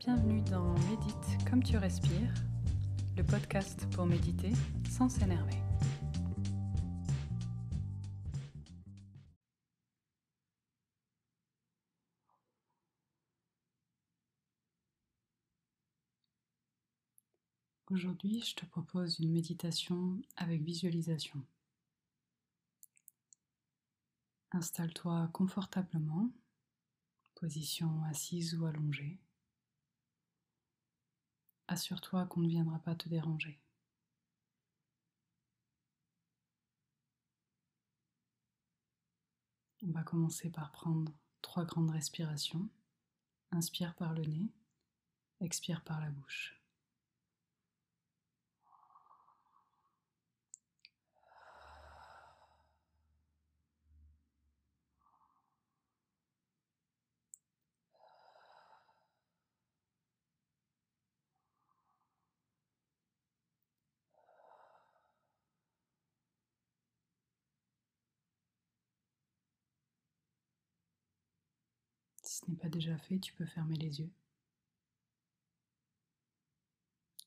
Bienvenue dans Médite comme tu respires, le podcast pour méditer sans s'énerver. Aujourd'hui, je te propose une méditation avec visualisation. Installe-toi confortablement, position assise ou allongée. Assure-toi qu'on ne viendra pas te déranger. On va commencer par prendre trois grandes respirations. Inspire par le nez, expire par la bouche. Si ce n'est pas déjà fait, tu peux fermer les yeux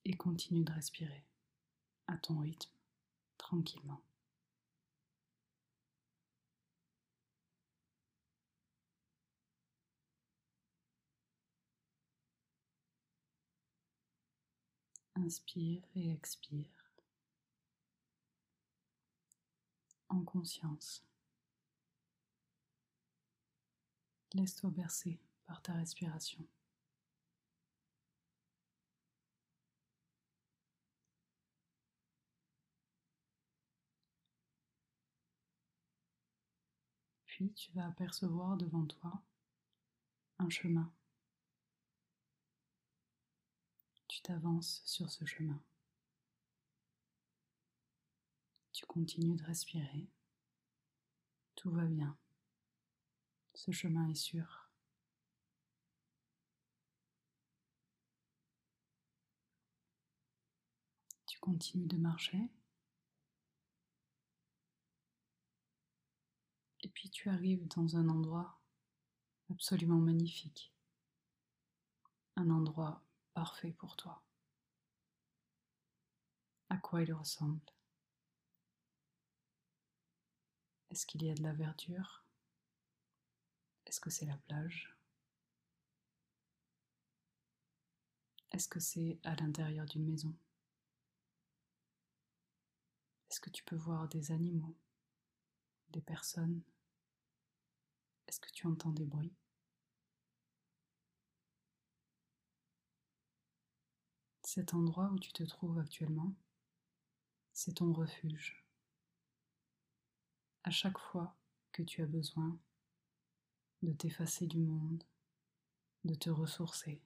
et continue de respirer à ton rythme, tranquillement. Inspire et expire en conscience. Laisse-toi bercer par ta respiration. Puis tu vas apercevoir devant toi un chemin. Tu t'avances sur ce chemin. Tu continues de respirer. Tout va bien. Ce chemin est sûr. Tu continues de marcher. Et puis tu arrives dans un endroit absolument magnifique. Un endroit parfait pour toi. À quoi il ressemble? Est-ce qu'il y a de la verdure? Est-ce que c'est la plage? Est-ce que c'est à l'intérieur d'une maison? Est-ce que tu peux voir des animaux, des personnes? Est-ce que tu entends des bruits? Cet endroit où tu te trouves actuellement, c'est ton refuge. À chaque fois que tu as besoin de t'effacer du monde, de te ressourcer,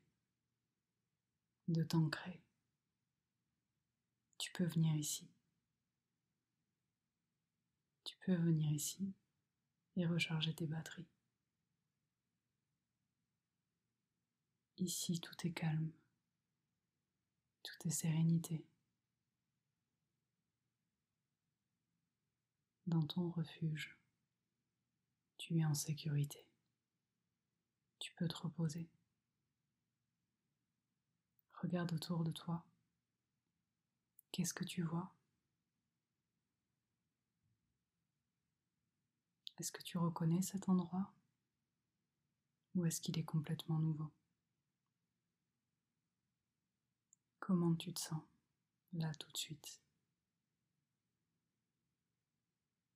de t'ancrer. Tu peux venir ici. Tu peux venir ici et recharger tes batteries. Ici, tout est calme, tout est sérénité. Dans ton refuge, tu es en sécurité tu peux te reposer. Regarde autour de toi. Qu'est-ce que tu vois? Est-ce que tu reconnais cet endroit? Ou est-ce qu'il est complètement nouveau? Comment tu te sens là tout de suite?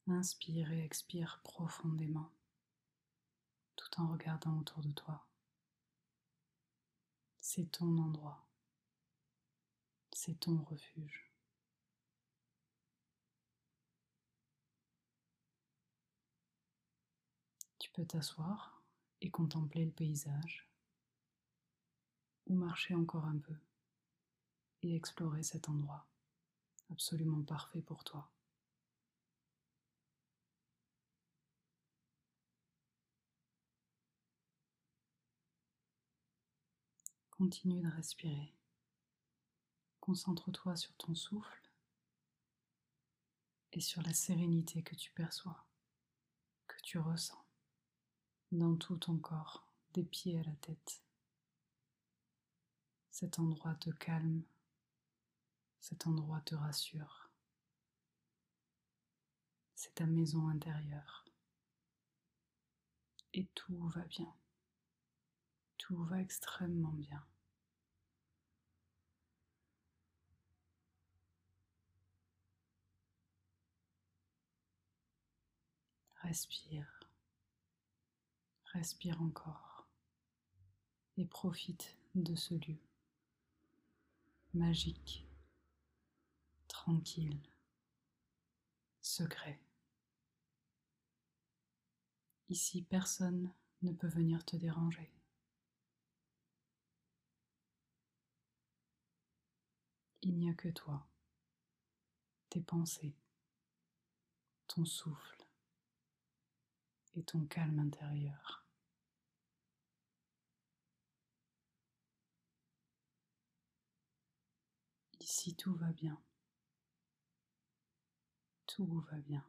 Inspire et expire profondément tout en regardant autour de toi. C'est ton endroit. C'est ton refuge. Tu peux t'asseoir et contempler le paysage ou marcher encore un peu et explorer cet endroit absolument parfait pour toi. Continue de respirer. Concentre-toi sur ton souffle et sur la sérénité que tu perçois, que tu ressens dans tout ton corps, des pieds à la tête. Cet endroit te calme, cet endroit te rassure. C'est ta maison intérieure. Et tout va bien. Tout va extrêmement bien. Respire. Respire encore. Et profite de ce lieu magique, tranquille, secret. Ici, personne ne peut venir te déranger. Il n'y a que toi, tes pensées, ton souffle et ton calme intérieur. Ici, tout va bien. Tout va bien.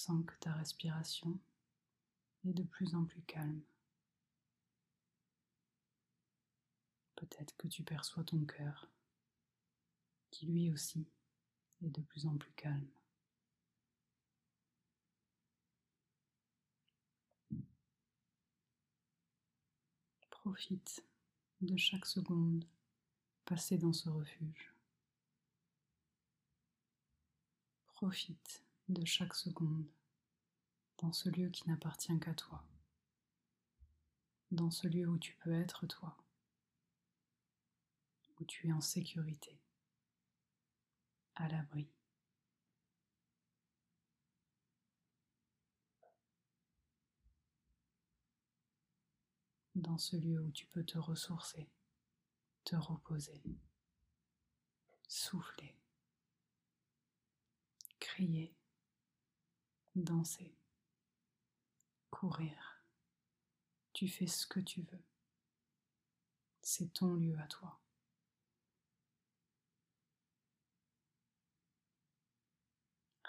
sens que ta respiration est de plus en plus calme. Peut-être que tu perçois ton cœur, qui lui aussi est de plus en plus calme. Profite de chaque seconde passée dans ce refuge. Profite de chaque seconde dans ce lieu qui n'appartient qu'à toi, dans ce lieu où tu peux être toi, où tu es en sécurité, à l'abri. Dans ce lieu où tu peux te ressourcer, te reposer, souffler, crier danser, courir. Tu fais ce que tu veux. C'est ton lieu à toi.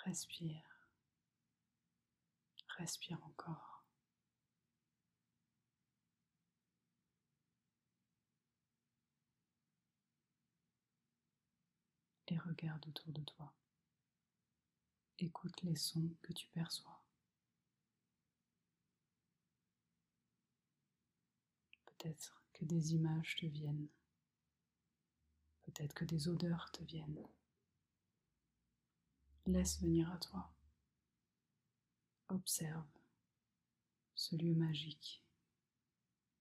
Respire. Respire encore. Et regarde autour de toi. Écoute les sons que tu perçois. Peut-être que des images te viennent. Peut-être que des odeurs te viennent. Laisse venir à toi. Observe ce lieu magique.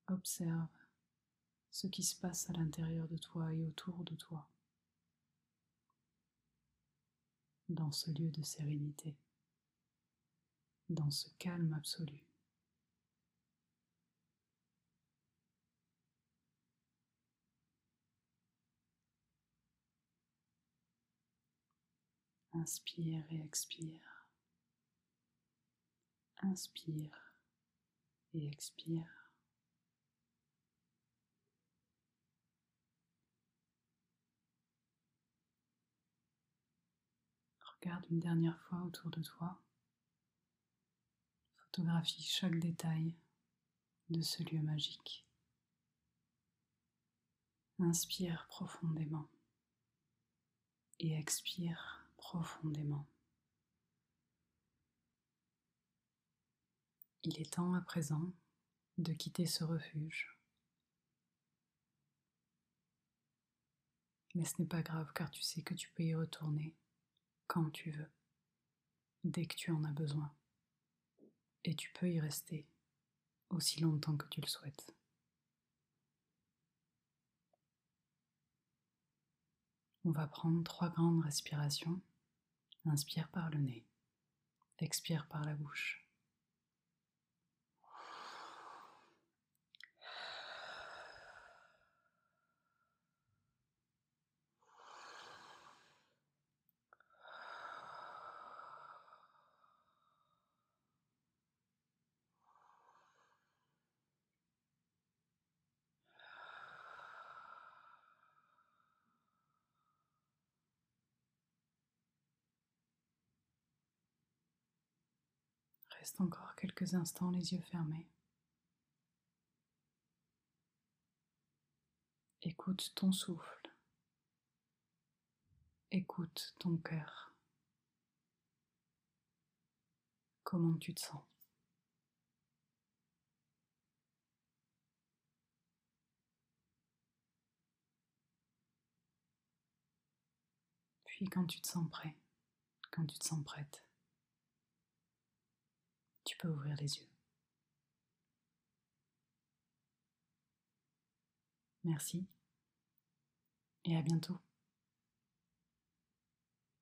Observe ce qui se passe à l'intérieur de toi et autour de toi. dans ce lieu de sérénité, dans ce calme absolu. Inspire et expire. Inspire et expire. Regarde une dernière fois autour de toi. Photographie chaque détail de ce lieu magique. Inspire profondément et expire Il est temps à présent de quitter ce refuge. Mais ce n'est pas grave car tu sais que tu peux y retourner quand tu veux, dès que tu en as besoin. Et tu peux y rester aussi longtemps que tu le souhaites. On va prendre trois grandes respirations. Inspire par le nez, expire par la bouche. Reste encore quelques instants les yeux fermés. Écoute ton souffle. Écoute ton cœur. Comment tu te sens? Puis quand tu te sens prêt, quand tu te sens prête, tu peux ouvrir les yeux. Merci et à bientôt.